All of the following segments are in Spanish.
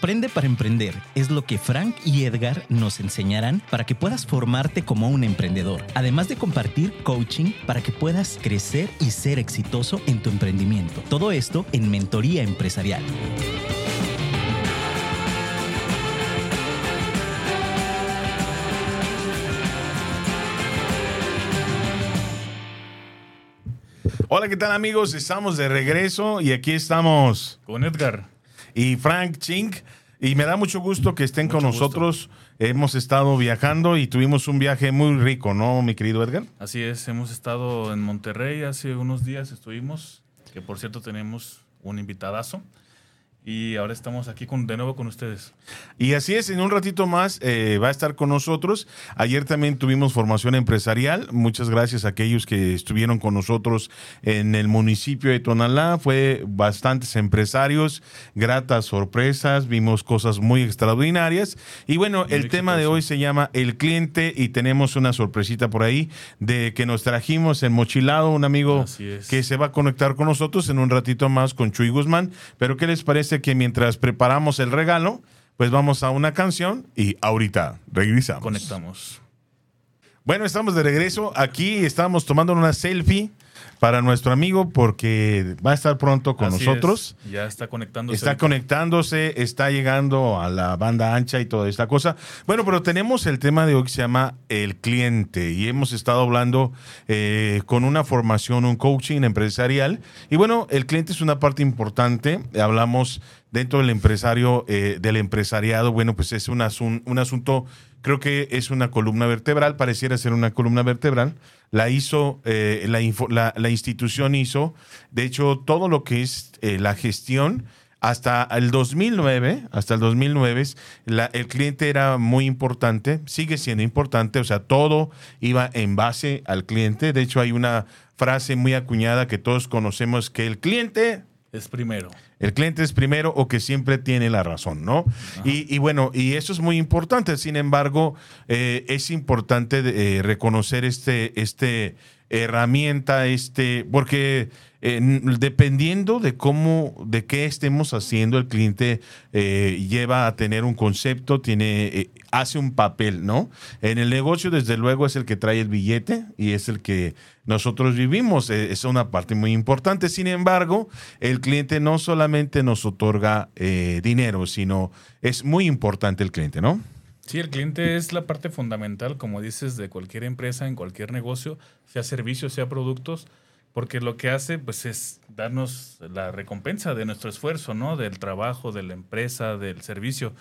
Aprende para emprender es lo que Frank y Edgar nos enseñarán para que puedas formarte como un emprendedor, además de compartir coaching para que puedas crecer y ser exitoso en tu emprendimiento. Todo esto en Mentoría Empresarial. Hola, ¿qué tal amigos? Estamos de regreso y aquí estamos con Edgar y Frank Chink. Y me da mucho gusto que estén con nosotros. Hemos estado viajando y tuvimos un viaje muy rico, ¿no, mi querido Edgar? Así es, hemos estado en Monterrey hace unos días, estuvimos, que por cierto tenemos un invitadazo y ahora estamos aquí con, de nuevo con ustedes. Y así es, en un ratito más eh, va a estar con nosotros. Ayer también tuvimos formación empresarial. Muchas gracias a aquellos que estuvieron con nosotros en el municipio de Tonalá. Fue bastantes empresarios, gratas sorpresas, vimos cosas muy extraordinarias. Y bueno, el tema de hoy se llama El cliente y tenemos una sorpresita por ahí de que nos trajimos en Mochilado, un amigo que se va a conectar con nosotros en un ratito más con Chuy Guzmán. Pero ¿qué les parece? Que mientras preparamos el regalo, pues vamos a una canción y ahorita regresamos. Conectamos. Bueno, estamos de regreso. Aquí estamos tomando una selfie para nuestro amigo porque va a estar pronto con nosotros. Ya está conectándose. Está conectándose, está llegando a la banda ancha y toda esta cosa. Bueno, pero tenemos el tema de hoy que se llama el cliente y hemos estado hablando eh, con una formación, un coaching empresarial. Y bueno, el cliente es una parte importante. Hablamos dentro del empresario, eh, del empresariado. Bueno, pues es un, un asunto, creo que es una columna vertebral, pareciera ser una columna vertebral la hizo, eh, la, la, institución hizo, de hecho, todo lo que es eh, la gestión, hasta el 2009, hasta el 2009, el cliente era muy importante, sigue siendo importante, o sea, todo iba en base al cliente. De hecho, hay una frase muy acuñada que todos conocemos que el cliente es primero. El cliente es primero o que siempre tiene la razón, ¿no? Y, bueno, y eso es muy importante. Sin embargo, eh, es importante eh, reconocer este, este herramienta, este, porque dependiendo de cómo, de qué estemos haciendo, el cliente eh, lleva a tener un concepto, tiene, eh, hace un papel, ¿no? En el negocio, desde luego, es el que trae el billete y es el que nosotros vivimos. Eh, es una parte muy importante. Sin embargo, el cliente no solamente nos otorga dinero, sino es muy importante el cliente, ¿no? Sí, el cliente es la parte fundamental, como dices, de cualquier empresa, en cualquier negocio, sea servicios, sea productos porque lo que hace pues es darnos la recompensa de nuestro esfuerzo, ¿no? Del trabajo, de la empresa, del servicio.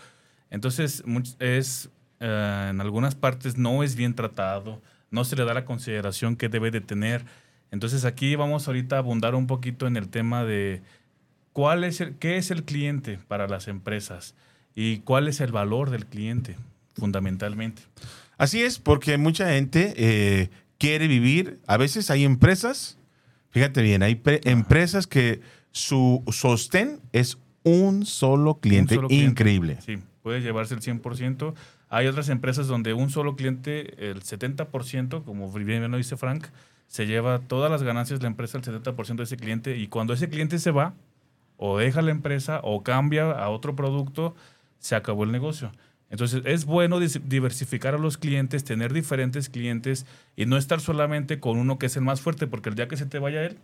Entonces, es eh, en algunas partes no es bien tratado, no se le da la consideración que debe de tener. Entonces, aquí vamos ahorita a abundar un poquito en el tema de cuál es el, qué es el cliente para las empresas y cuál es el valor del cliente, fundamentalmente. Así es, porque mucha gente eh, quiere vivir, a veces hay empresas Fíjate bien, hay empresas que su sostén es un solo cliente, increíble. Sí, puede llevarse el 100%. Hay otras empresas donde un solo cliente, el 70%, como bien lo dice Frank, se lleva todas las ganancias de la empresa, el 70% de ese cliente, y cuando ese cliente se va, o deja la empresa, o cambia a otro producto, se acabó el negocio. Entonces es bueno diversificar a los clientes, tener diferentes clientes y no estar solamente con uno que es el más fuerte, porque el día que se te vaya él,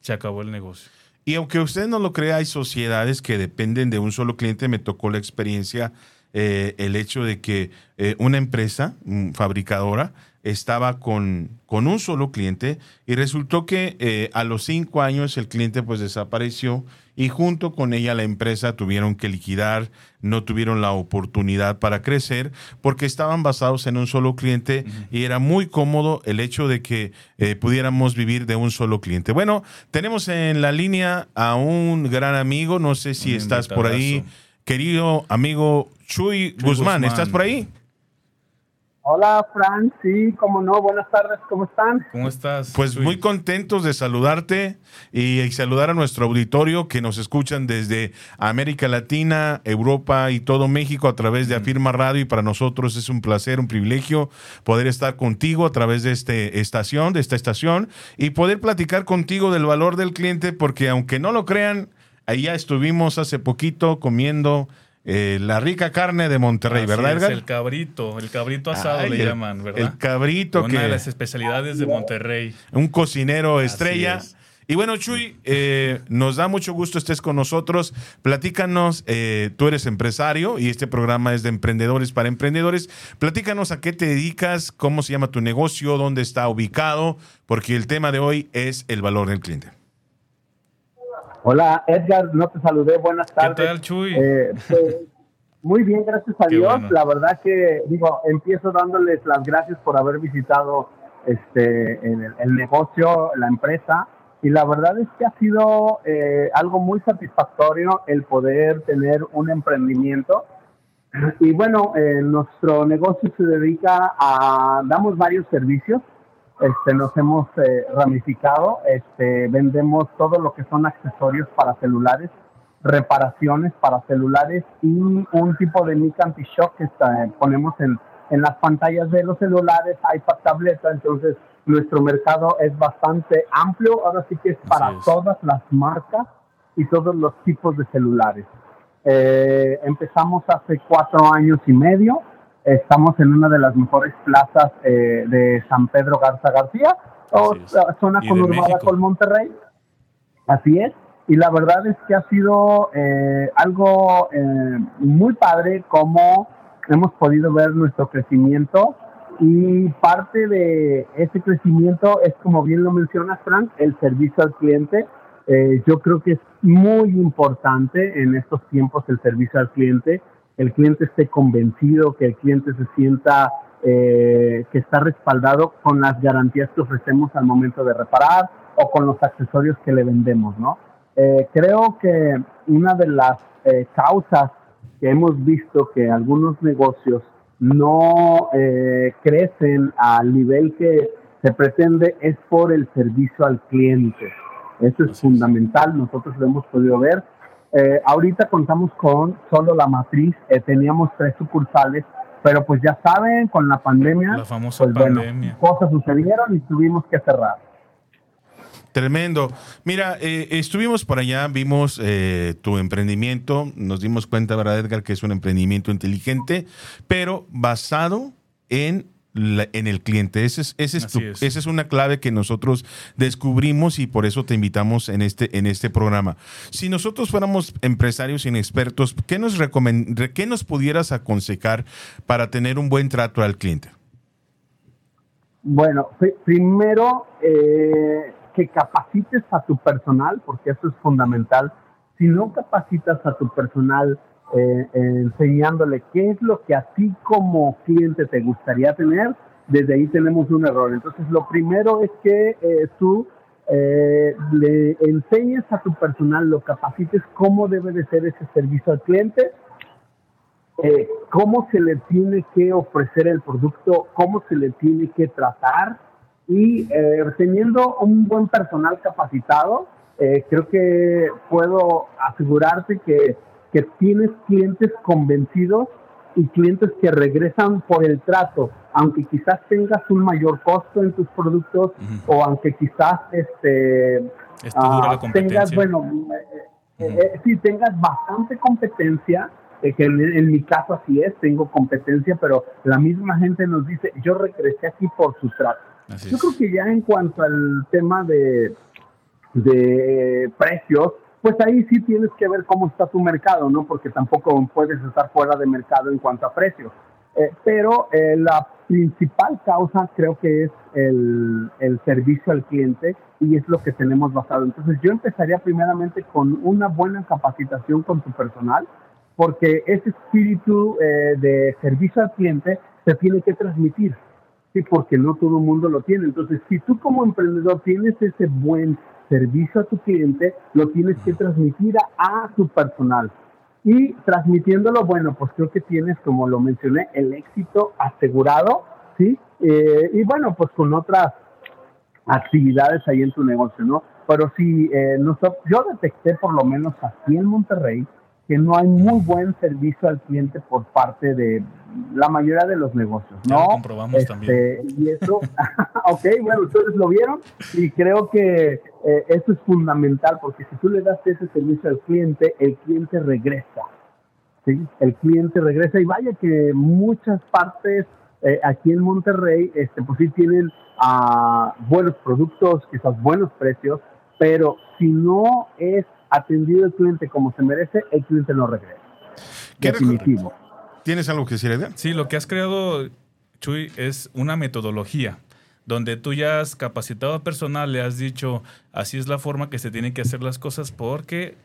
se acabó el negocio. Y aunque usted no lo crea, hay sociedades que dependen de un solo cliente. Me tocó la experiencia, eh, el hecho de que eh, una empresa fabricadora estaba con, con, un solo cliente y resultó que eh, a los cinco años el cliente pues desapareció y junto con ella la empresa tuvieron que liquidar, no tuvieron la oportunidad para crecer porque estaban basados en un solo cliente y era muy cómodo el hecho de que eh, pudiéramos vivir de un solo cliente. Bueno, tenemos en la línea a un gran amigo, no sé si estás por ahí, querido amigo Chuy, Guzmán, ¿estás por ahí? Hola, Fran, sí, cómo no, buenas tardes, ¿cómo están? ¿Cómo estás? Pues muy contentos de saludarte y, saludar a nuestro auditorio que nos escuchan desde América Latina, Europa y todo México a través de mm. Afirma Radio y para nosotros es un placer, un privilegio poder estar contigo a través de esta estación, de esta estación y poder platicar contigo del valor del cliente porque aunque no lo crean, allá estuvimos hace poquito comiendo eh, la rica carne de Monterrey, Así ¿verdad, es, Edgar? El cabrito, el cabrito asado Ay, le el- llaman, ¿verdad? El cabrito Una que de las especialidades de Monterrey. un cocinero estrella. es. Y bueno, Chuy, eh, nos da mucho gusto estés con nosotros. Platícanos, eh, tú eres empresario y este programa es de emprendedores para emprendedores. Platícanos a qué te dedicas, cómo se llama tu negocio, dónde está ubicado, porque el tema de hoy es el valor del cliente. Hola Edgar, no te saludé, buenas ¿Qué tardes. tal, Chuy? Eh, pues, muy bien, gracias a Qué Dios. bueno. La verdad que, digo, empiezo dándoles las gracias por haber visitado este el, el negocio, la empresa. Y la verdad es que ha sido eh, algo muy satisfactorio el poder tener un emprendimiento. Y bueno, eh, nuestro negocio se dedica a, damos varios servicios. Este, nos hemos eh, ramificado, este, vendemos todo lo que son accesorios para celulares, reparaciones para celulares y un tipo de mic anti-shock que está- eh, ponemos en, en las pantallas de los celulares, iPad, tableta, entonces nuestro mercado es bastante amplio, ahora sí que es para es. todas las marcas y todos los tipos de celulares. Eh, empezamos hace cuatro años y medio. Estamos en una de las mejores plazas eh, de San Pedro Garza García, o zona conurbada con Monterrey. Así es. Y la verdad es que ha sido eh, algo eh, muy padre como hemos podido ver nuestro crecimiento y parte de ese crecimiento es, como bien lo mencionas, Frank, el servicio al cliente. Eh, yo creo que es muy importante en estos tiempos el servicio al cliente, el cliente esté convencido, que el cliente se sienta eh, que está respaldado con las garantías que ofrecemos al momento de reparar o con los accesorios que le vendemos, ¿no? Eh, creo que una de las eh, causas que hemos visto que algunos negocios no crecen al nivel que se pretende es por el servicio al cliente. Eso es fundamental, nosotros lo hemos podido ver. Eh, ahorita contamos con solo la matriz, eh, teníamos tres sucursales, pero pues ya saben, con la pandemia, La famosa pues bueno, cosas sucedieron y tuvimos que cerrar. Tremendo. Mira, eh, estuvimos por allá, vimos eh, tu emprendimiento, nos dimos cuenta, ¿verdad, Edgar, que es un emprendimiento inteligente, pero basado en, la- en el cliente. Ese es, ese es tu- es. esa es una clave que nosotros descubrimos y por eso te invitamos en este, en este programa. Si nosotros fuéramos empresarios inexpertos, ¿qué nos, ¿qué nos pudieras aconsejar para tener un buen trato al cliente? Bueno, pri- primero eh, que capacites a tu personal, porque eso es fundamental. Si no capacitas a tu personal eh, enseñándole qué es lo que a ti como cliente te gustaría tener, desde ahí tenemos un error. Entonces, lo primero es que eh, tú eh, le enseñes a tu personal, lo capacites cómo debe de ser ese servicio al cliente eh, cómo se le tiene que ofrecer el producto, cómo se le tiene que tratar y eh, teniendo un buen personal capacitado, eh, creo que puedo asegurarte que, que tienes clientes convencidos y clientes que regresan por el trato, aunque quizás tengas un mayor costo en tus productos o aunque quizás este ah, tengas, bueno, eh, eh, eh, sí, tengas bastante competencia, eh, que en, en mi caso así es, tengo competencia, pero la misma gente nos dice, yo regresé aquí por su trato. Así Yo es. creo que ya en cuanto al tema de, de precios, pues ahí sí tienes que ver cómo está tu mercado, ¿no? Porque tampoco puedes estar fuera de mercado en cuanto a precios. Eh, pero eh, la principal causa creo que es el, servicio al cliente y es lo que tenemos basado. Entonces yo empezaría primeramente con una buena capacitación con tu personal, porque ese espíritu eh, de servicio al cliente se tiene que transmitir. Sí, porque no todo el mundo lo tiene. Entonces, si tú como emprendedor tienes ese buen servicio a tu cliente, lo tienes que transmitir a, tu personal. Y transmitiéndolo, bueno, pues creo que tienes, como lo mencioné, el éxito asegurado, ¿sí? Eh, y bueno, pues con otras actividades ahí en tu negocio, ¿no? Pero sí, eh, nosotros, yo detecté por lo menos aquí en Monterrey que no hay muy buen servicio al cliente por parte de la mayoría de los negocios, Ya ¿no? lo comprobamos Este, Y eso, ok, bueno, ustedes lo vieron y creo que eh, eso es fundamental porque si tú le das ese servicio al cliente, el cliente regresa. ¿sí? El cliente regresa y vaya que muchas partes eh, aquí en Monterrey, este, pues sí tienen ah, buenos productos, quizás buenos precios, pero si no es atendido el cliente como se merece, el cliente no regresa. Definitivo. ¿Tienes algo que decir, Edgar? Sí, lo que has creado, Chuy, es una metodología donde tú ya has capacitado a personal, le has dicho, así es la forma que se tienen que hacer las cosas porque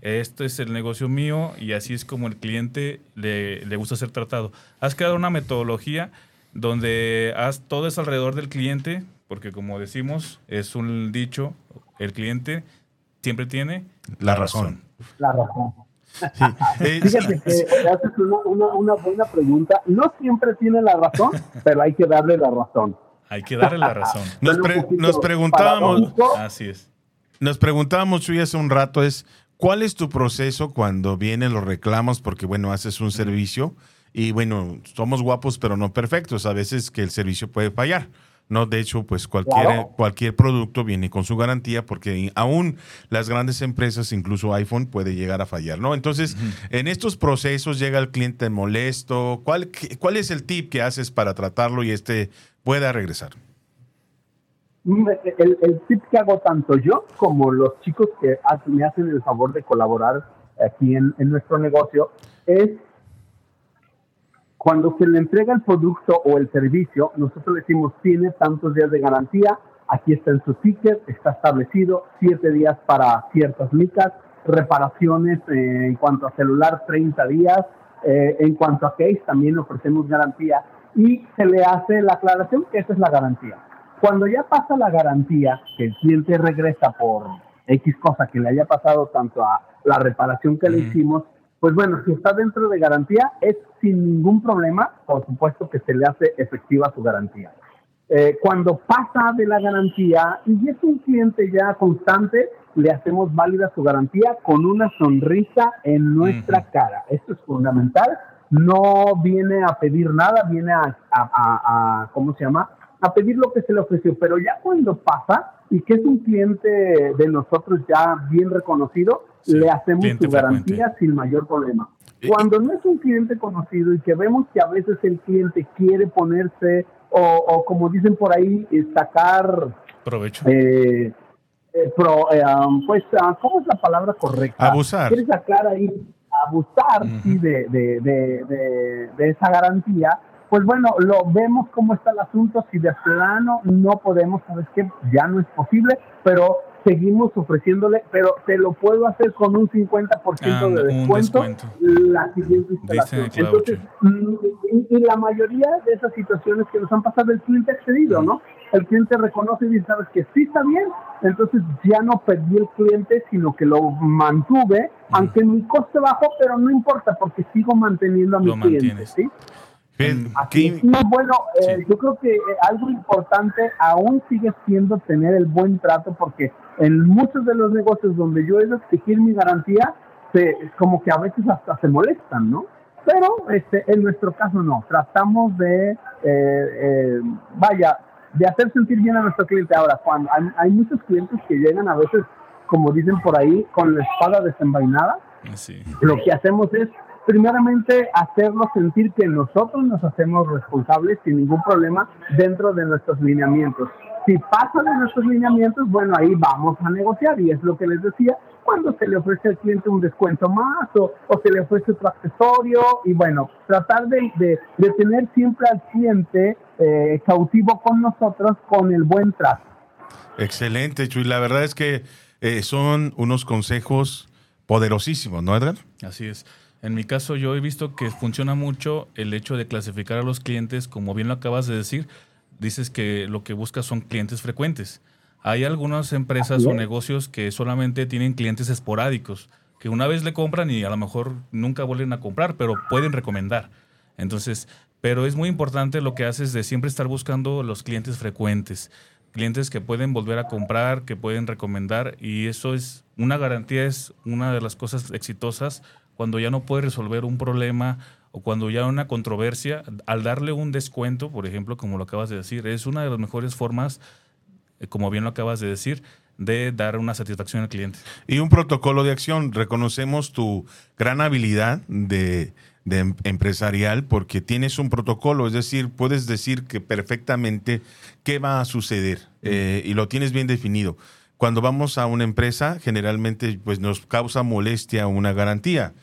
esto es el negocio mío y así es como el cliente le, le gusta ser tratado. Has creado una metodología donde has, todo es alrededor del cliente, porque como decimos, es un dicho, el cliente siempre tiene la razón. La razón. Fíjate que haces una, una, buena pregunta. No siempre tiene la razón, pero hay que darle la razón. Hay que darle la razón. nos, nos, preguntábamos, así es. Nos preguntábamos, Chuy, hace un rato, es ¿cuál es tu proceso cuando vienen los reclamos? Porque, bueno, haces un servicio y, bueno, somos guapos, pero no perfectos. A veces que el servicio puede fallar. No, de hecho, pues cualquier, cualquier producto viene con su garantía porque aún las grandes empresas, incluso iPhone, puede llegar a fallar, ¿no? Entonces, en estos procesos llega el cliente molesto. ¿Cuál, ¿Cuál es el tip que haces para tratarlo y este pueda regresar? Mm, el, el tip que hago tanto yo como los chicos que me hacen el favor de colaborar aquí en, en nuestro negocio es cuando se le entrega el producto o el servicio, nosotros le decimos, tiene tantos días de garantía, aquí está en su ticket, está establecido, siete días para ciertas micas, reparaciones eh, en cuanto a celular, 30 días, eh, en cuanto a case también ofrecemos garantía y se le hace la aclaración que esa es la garantía. Cuando ya pasa la garantía, que el cliente regresa por X cosa que le haya pasado tanto a la reparación que le hicimos, pues bueno, si está dentro de garantía, es sin ningún problema, por supuesto que se le hace efectiva su garantía. Eh, cuando pasa de la garantía y es un cliente ya constante, le hacemos válida su garantía con una sonrisa en nuestra cara. Esto es fundamental. No viene a pedir nada, viene a, a, a, ¿cómo se llama? A pedir lo que se le ofreció. Pero ya cuando pasa y que es un cliente de nosotros ya bien reconocido, le hacemos su garantía sin mayor problema. Cuando no es un cliente conocido y que vemos que a veces el cliente quiere ponerse o, como dicen por ahí, eh, sacar provecho. Eh, eh, um, pues, ah, ¿cómo es la palabra correcta? Abusar. Quiere sacar ahí, abusar de, de, de, de, esa garantía. Pues bueno, lo vemos cómo está el asunto. Si de plano no podemos, sabes que ya no es posible, pero seguimos ofreciéndole, pero te lo puedo hacer con un 50% de descuento, la siguiente instalación. Entonces, mm, y, la mayoría de esas situaciones que nos han pasado, el cliente ha accedido, ¿no? El cliente reconoce y dice, sabes que sí está bien, entonces ya no perdí el cliente, sino que lo mantuve, aunque mi coste bajó, pero no importa porque sigo manteniendo a mi cliente, ¿sí? Bueno, eh, yo creo que eh, algo importante aún sigue siendo tener el buen trato porque en muchos de los negocios donde yo he de exigir mi garantía, se, como que a veces hasta se molestan, ¿no? Pero este, en nuestro caso no, tratamos de, eh, vaya, de hacer sentir bien a nuestro cliente. Ahora, cuando hay, muchos clientes que llegan a veces, como dicen por ahí, con la espada desenvainada, lo que hacemos es primeramente hacerlo sentir que nosotros nos hacemos responsables sin ningún problema dentro de nuestros lineamientos. Si pasa de nuestros lineamientos, bueno, ahí vamos a negociar y es lo que les decía, cuando se le ofrece al cliente un descuento más o, se le ofrece otro accesorio y bueno, tratar de, de, tener siempre al cliente eh, cautivo con nosotros con el buen trato. Excelente, Chuy. La verdad es que eh, son unos consejos poderosísimos, ¿no, Edgar? Así es. En mi caso, yo he visto que funciona mucho el hecho de clasificar a los clientes, como bien lo acabas de decir, dices que lo que buscas son clientes frecuentes. Hay algunas empresas o negocios que solamente tienen clientes esporádicos, que una vez le compran y a lo mejor nunca vuelven a comprar, pero pueden recomendar. Entonces, pero es muy importante lo que haces de siempre estar buscando los clientes frecuentes, clientes que pueden volver a comprar, que pueden recomendar y eso es una garantía, es una de las cosas exitosas cuando ya no puede resolver un problema o cuando ya hay una controversia, al darle un descuento, por ejemplo, como lo acabas de decir, es una de las mejores formas, eh, como bien lo acabas de decir, de dar una satisfacción al cliente. Y un protocolo de acción. Reconocemos tu gran habilidad de, de em- empresarial porque tienes un protocolo, es decir, puedes decir que perfectamente qué va a suceder eh, y lo tienes bien definido. Cuando vamos a una empresa, generalmente pues nos causa molestia una garantía.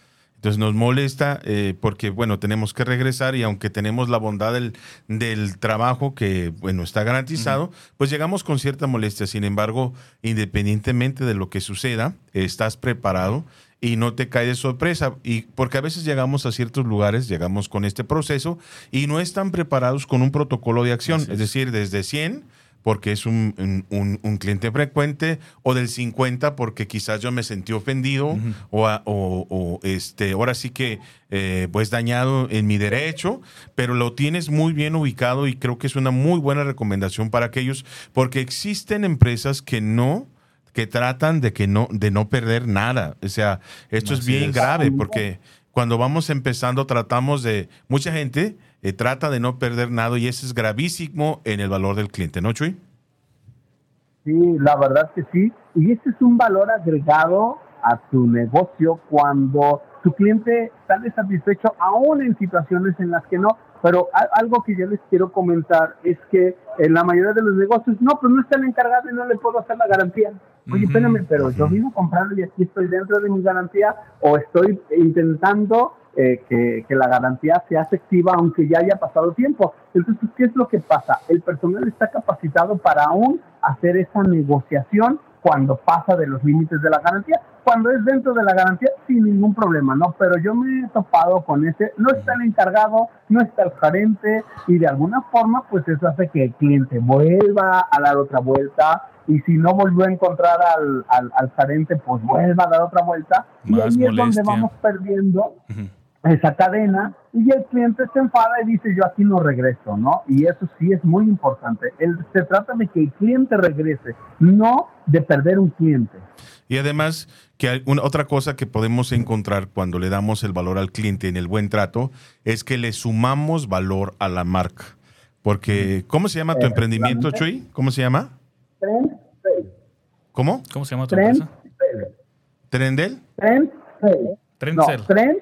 Entonces nos molesta eh, porque, bueno, tenemos que regresar y aunque tenemos la bondad del, del trabajo que, bueno, está garantizado, pues llegamos con cierta molestia. Sin embargo, independientemente de lo que suceda, estás preparado y no te cae de sorpresa. Y porque a veces llegamos a ciertos lugares, llegamos con este proceso y no están preparados con un protocolo de acción. Es es. decir, desde 100 porque es un, un- un- un cliente frecuente, o del 50 porque quizás yo me sentí ofendido, o, a- o- o, este, ahora sí que eh, pues dañado en mi derecho, pero lo tienes muy bien ubicado y creo que es una muy buena recomendación para aquellos, porque existen empresas que no que tratan de que no de no perder nada. O sea, esto es bien es. grave porque cuando vamos empezando tratamos de mucha gente eh, trata de no perder nada y eso es gravísimo en el valor del cliente, ¿no, Chuy? Sí, la verdad que sí. Y ese es un valor agregado a tu negocio cuando tu cliente sale satisfecho aún en situaciones en las que no. Pero algo que yo les quiero comentar es que en la mayoría de los negocios, no, pues no está el encargado y no le puedo hacer la garantía. Oye, Ujú. espérame, pero yo vino comprando y aquí estoy dentro de mi garantía o estoy intentando eh, que, que la garantía sea efectiva aunque ya haya pasado tiempo. Entonces, ¿qué es lo que pasa? El personal está capacitado para aún hacer esa negociación cuando pasa de los límites de la garantía. Cuando es dentro de la garantía, sin ningún problema, ¿no? Pero yo me he topado con ese, no está el encargado, no está el gerente, y de alguna forma, pues eso hace que el cliente vuelva a dar otra vuelta, y si no volvió a encontrar al, al, al gerente, pues vuelva a dar otra vuelta, y ahí es donde vamos perdiendo Ujú. Esa cadena y el cliente se enfada y dice yo aquí no regreso, ¿no? Y eso sí es muy importante. El- se trata de que el cliente regrese, no de perder un cliente. Y además, que hay una, otra cosa que podemos encontrar cuando le damos el valor al cliente en el buen trato es que le sumamos valor a la marca. Porque, ¿cómo se llama tu emprendimiento, Chuy? ¿Cómo se llama? Trend. ¿Cómo? ¿Cómo se llama tu Trend, empresa? ¿Trendel? Trend, fail. Trendcell. No, trend.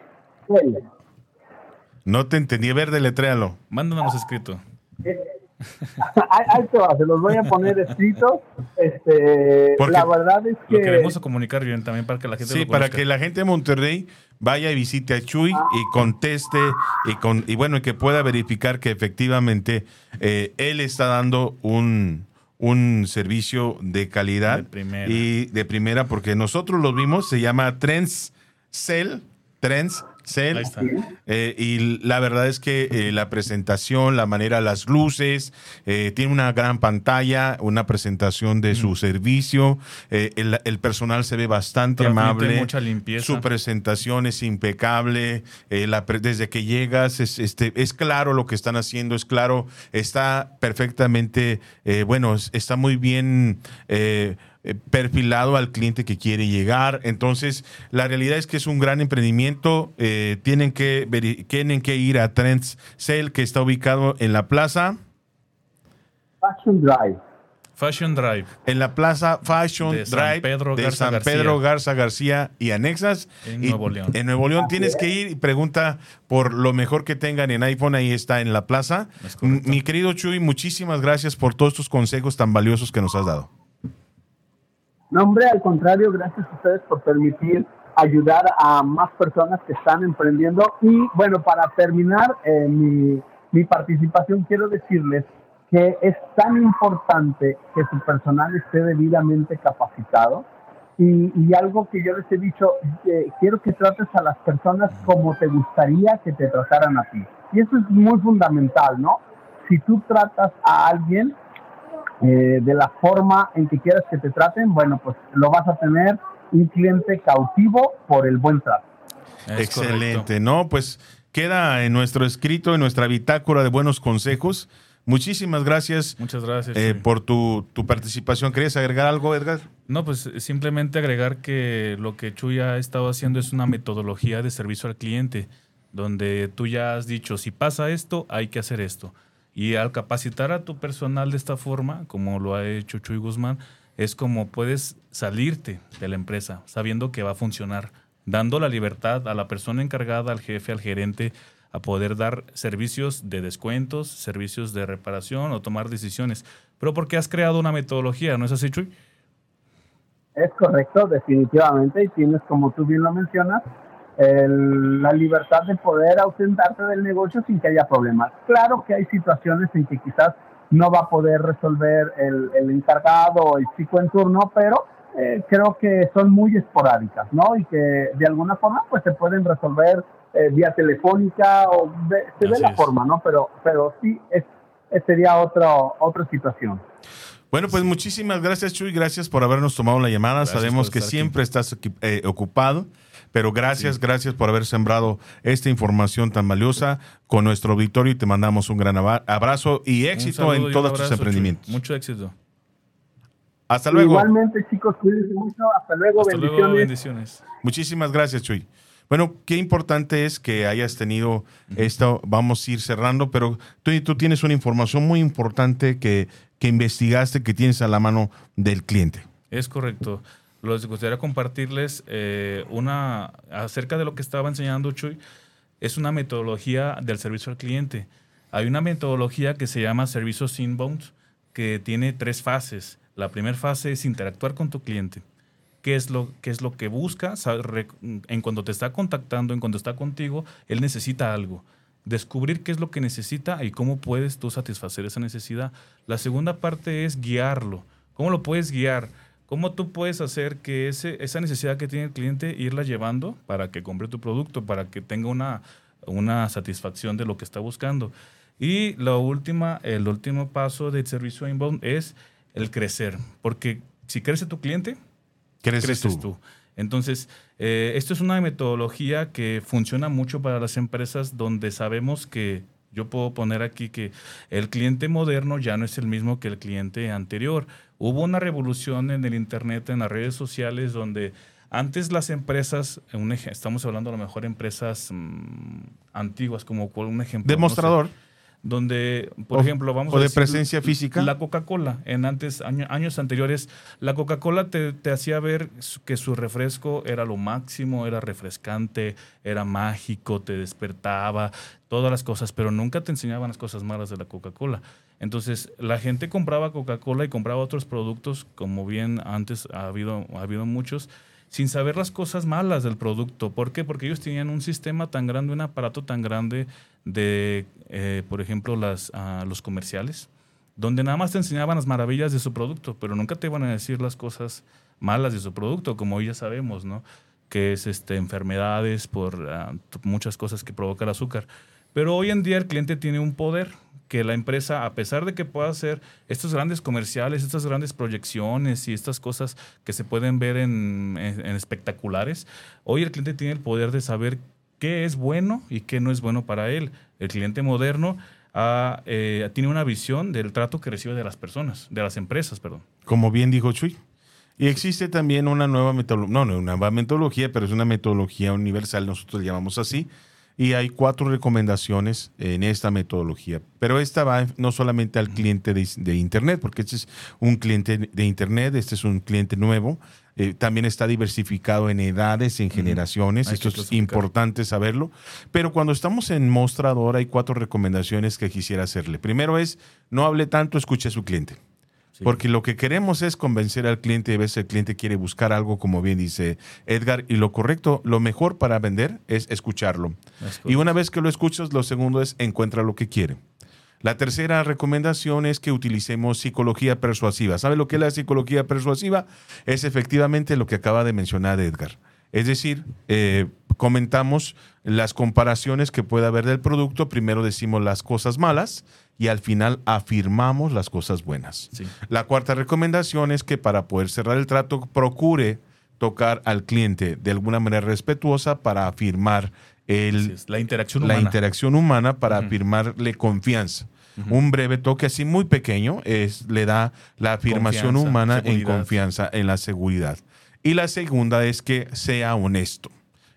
No te entendí. A ver, deletréalo. Mándanos escrito. ahí, te va, se los voy a poner escritos. Este, Porque la verdad es Lo que queremos comunicar bien también para que la gente Sí, lo para que la gente de Monterrey vaya y visite a Chuy y conteste y, con, y bueno, y que pueda verificar que efectivamente eh, él está dando un, un servicio de calidad De primera. y de primera porque nosotros lo vimos, se llama Trends Cell, Trends Cell. Ahí está. Eh, y la verdad es que eh, la presentación, la manera, las luces, eh, tiene una gran pantalla, una presentación de su servicio, eh, el, el personal se ve bastante Transmite amable, mucha limpieza. su presentación es impecable, la desde que llegas es, este, es claro lo que están haciendo, es claro, está perfectamente, bueno, es- está muy bien. Eh, perfilado al cliente que quiere llegar. Entonces, la realidad es que es un gran emprendimiento. Eh, tienen, que tienen que ir a Trends Sale, que está ubicado en la plaza, Fashion Drive. Fashion Drive. en la plaza Fashion De San Drive Pedro de Garza San. Pedro Garza García y anexas. En Y Nuevo León. En Nuevo León tienes que ir y pregunta por lo mejor que tengan en iPhone, ahí está en la plaza. Mi querido Chuy, muchísimas gracias por todos estos consejos tan valiosos que nos has dado. No, hombre, al contrario, gracias a ustedes por permitir ayudar a más personas que están emprendiendo. Y bueno, para terminar eh, mi, mi participación, quiero decirles que es tan importante que su personal esté debidamente capacitado. Y, y algo que yo les he dicho, eh, quiero que trates a las personas como te gustaría que te trataran a ti. Y eso es muy fundamental, ¿no? Si tú tratas a alguien eh, de la forma en que quieras que te traten, bueno, pues lo vas a tener un cliente cautivo por el buen trato. Es Excelente, correcto. ¿no? Pues queda en nuestro escrito, en nuestra bitácora de buenos consejos. Muchísimas gracias Muchas gracias. eh, por tu, tu participación. ¿Querías agregar algo, Edgar? No, pues simplemente agregar que lo que Chuy ha estado haciendo es una metodología de servicio al cliente, donde tú ya has dicho, si pasa esto, hay que hacer esto. Y al capacitar a tu personal de esta forma, como lo ha hecho Chuy Guzmán, es como puedes salirte de la empresa sabiendo que va a funcionar, dando la libertad a la persona encargada, al jefe, al gerente, a poder dar servicios de descuentos, servicios de reparación o tomar decisiones. Pero porque has creado una metodología, ¿no es así, Chuy? Es correcto, definitivamente, y tienes, como tú bien lo mencionas, la libertad de poder ausentarte del negocio sin que haya problemas. Claro que hay situaciones en que quizás no va a poder resolver el, el encargado o el chico en turno, pero eh, creo que son muy esporádicas, ¿no? Y que de alguna forma pues se pueden resolver eh, vía telefónica o se ve la forma, ¿no? Pero, pero sí, es, sería otra otra situación. Bueno, pues muchísimas gracias, Chuy. Gracias por habernos tomado la llamada. Sabemos que siempre estás eh, ocupado. Pero gracias, gracias por haber sembrado esta información tan valiosa con nuestro auditorio y te mandamos un gran abrazo y éxito en todos tus emprendimientos. Mucho éxito. Hasta luego. Igualmente, chicos, cuídense mucho. Hasta luego. bendiciones. Muchísimas gracias, Chuy. Bueno, qué importante es que hayas tenido esto. Vamos a ir cerrando, pero tú, tú tienes una información muy importante que, que investigaste, que tienes a la mano del cliente. Es correcto les gustaría compartirles eh, una acerca de lo que estaba enseñando Chuy. Es una metodología del servicio al cliente. Hay una metodología que se llama servicios inbound que tiene tres fases. La primera fase es interactuar con tu cliente. ¿Qué es lo, qué es lo que busca? En cuando te está contactando, en cuando está contigo, él necesita algo. Descubrir qué es lo que necesita y cómo puedes tú satisfacer esa necesidad. La segunda parte es guiarlo. ¿Cómo lo puedes guiar? ¿Cómo tú puedes hacer que ese, esa necesidad que tiene el cliente irla llevando para que compre tu producto, para que tenga una, una satisfacción de lo que está buscando? Y la última, el último paso del servicio inbound es el crecer, porque si crece tu cliente, creces, tú. Entonces, eh, esto es una metodología que funciona mucho para las empresas donde sabemos que yo puedo poner aquí que el cliente moderno ya no es el mismo que el cliente anterior. Hubo una revolución en el Internet, en las redes sociales, donde antes las empresas, estamos hablando a lo mejor empresas mm, antiguas, como un ejemplo. Demostrador donde, por ejemplo, vamos o de presencia física. La Coca-Cola, en antes años anteriores, la Coca-Cola te, hacía ver que su refresco era lo máximo, era refrescante, era mágico, te despertaba, todas las cosas, pero nunca te enseñaban las cosas malas de la Coca-Cola. Entonces, la gente compraba Coca-Cola y compraba otros productos, como bien antes ha habido, ha habido muchos, sin saber las cosas malas del producto. ¿Por qué? Porque ellos tenían un sistema tan grande, un aparato tan grande de, eh, por ejemplo, ah, los comerciales, donde nada más te enseñaban las maravillas de su producto, pero nunca te iban a decir las cosas malas de su producto, como hoy ya sabemos, ¿no? Que es este, enfermedades por ah, muchas cosas que provoca el azúcar. Pero hoy en día el cliente tiene un poder que la empresa, a pesar de que pueda hacer estos grandes comerciales, estas grandes proyecciones y estas cosas que se pueden ver en, espectaculares, hoy el cliente tiene el poder de saber qué es bueno y qué no es bueno para él. El cliente moderno eh, tiene una visión del trato que recibe de las personas, de las empresas, perdón. Como bien dijo Chuy. Y existe también una nueva metodología, no, no, una nueva metodología, pero es una metodología universal, nosotros la llamamos así, y hay cuatro recomendaciones en esta metodología. Pero esta va no solamente al cliente de, Internet, porque este es un cliente de Internet, este es un cliente nuevo. Eh, también está diversificado en edades, en generaciones. Esto es importante saberlo. Pero cuando estamos en mostrador, hay cuatro recomendaciones que quisiera hacerle. Primero es, no hable tanto, escuche a su cliente. Porque lo que queremos es convencer al cliente y a veces el cliente quiere buscar algo, como bien dice Edgar, y lo correcto, lo mejor para vender es escucharlo. y una vez que lo escuchas, lo segundo es encuentra lo que quiere. La tercera recomendación es que utilicemos psicología persuasiva. ¿Sabe lo que es la psicología persuasiva? Es efectivamente lo que acaba de mencionar Edgar. Es decir, eh, comentamos las comparaciones que puede haber del producto, primero decimos las cosas malas y al final afirmamos las cosas buenas. La cuarta recomendación es que para poder cerrar el trato procure tocar al cliente de alguna manera respetuosa para afirmar el, la, interacción humana. la interacción humana, para afirmarle confianza. Un breve toque así muy pequeño es, le da la afirmación humana en confianza, en la seguridad. Y la segunda es que sea honesto.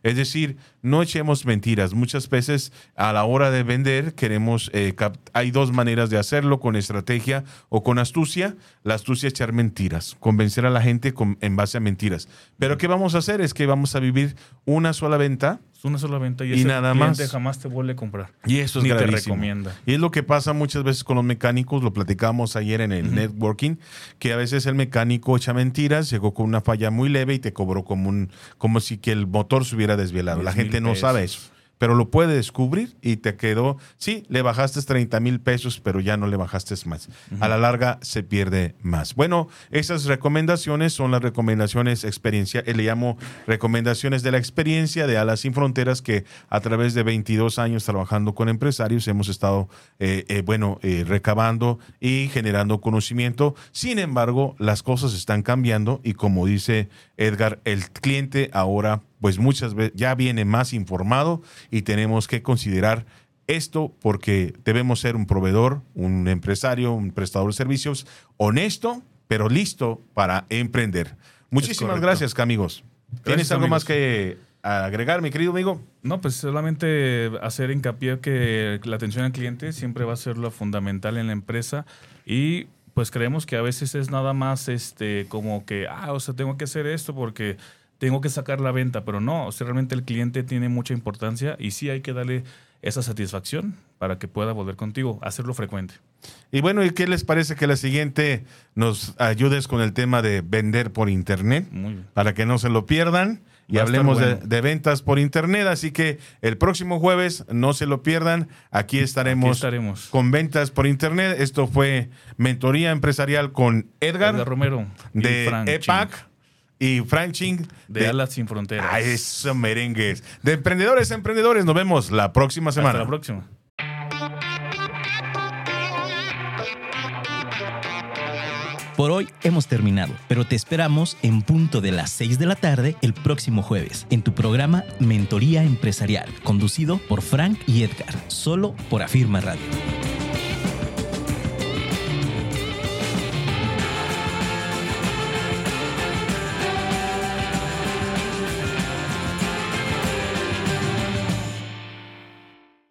Es decir, no echemos mentiras. Muchas veces a la hora de vender queremos, eh, hay dos maneras de hacerlo, con estrategia o con astucia. La astucia es echar mentiras, convencer a la gente con, en base a mentiras. Pero ¿qué vamos a hacer? Es que vamos a vivir una sola venta una sola venta y, y ese nada cliente más. jamás te vuelve a comprar. Y eso es Ni te gravísimo. recomienda. Y es lo que pasa muchas veces con los mecánicos, lo platicamos ayer en el networking, que a veces el mecánico echa mentiras, llegó con una falla muy leve y te cobró como un como si que el motor se hubiera desvielado. La Diez gente no sabe pesos. eso. Pero lo puede descubrir y te quedó, sí, le bajaste 30 mil pesos, pero ya no le bajaste más. A la larga se pierde más. Bueno, esas recomendaciones son las recomendaciones experiencia, eh, le llamo recomendaciones de la experiencia de Alas Sin Fronteras, que a través de 22 años trabajando con empresarios hemos estado, eh, eh, bueno, eh, recabando y generando conocimiento. Sin embargo, las cosas están cambiando y como dice Edgar, el cliente ahora, pues muchas veces ya viene más informado y tenemos que considerar esto porque debemos ser un proveedor, un empresario, un prestador de servicios honesto, pero listo para emprender. Muchísimas gracias, amigos. ¿Tienes algo amigos. más que agregar, mi querido amigo? No, pues solamente hacer hincapié que la atención al cliente siempre va a ser lo fundamental en la empresa y pues creemos que a veces es nada más este como que, ah, o sea, tengo que hacer esto porque tengo que sacar la venta, pero no, o sea, realmente el cliente tiene mucha importancia y sí hay que darle esa satisfacción para que pueda volver contigo, hacerlo frecuente. Y bueno, ¿y qué les parece que la siguiente nos ayudes con el tema de vender por internet? Muy bien. Para que no se lo pierdan. Y Va hablemos de, bueno. de ventas por internet. Así que el próximo jueves, no se lo pierdan. Aquí estaremos, Aquí estaremos. con ventas por internet. Esto fue Mentoría Empresarial con Edgar, Edgar Romero de EPAC y Frank Ching de, Alas Sin Fronteras. Ah, eso merengues. De emprendedores a emprendedores. Nos vemos la próxima semana. Hasta la próxima. Por hoy hemos terminado, pero te esperamos en punto de las 6 de la tarde el próximo jueves en tu programa Mentoría Empresarial, conducido por Frank y Edgar, solo por Afirma Radio.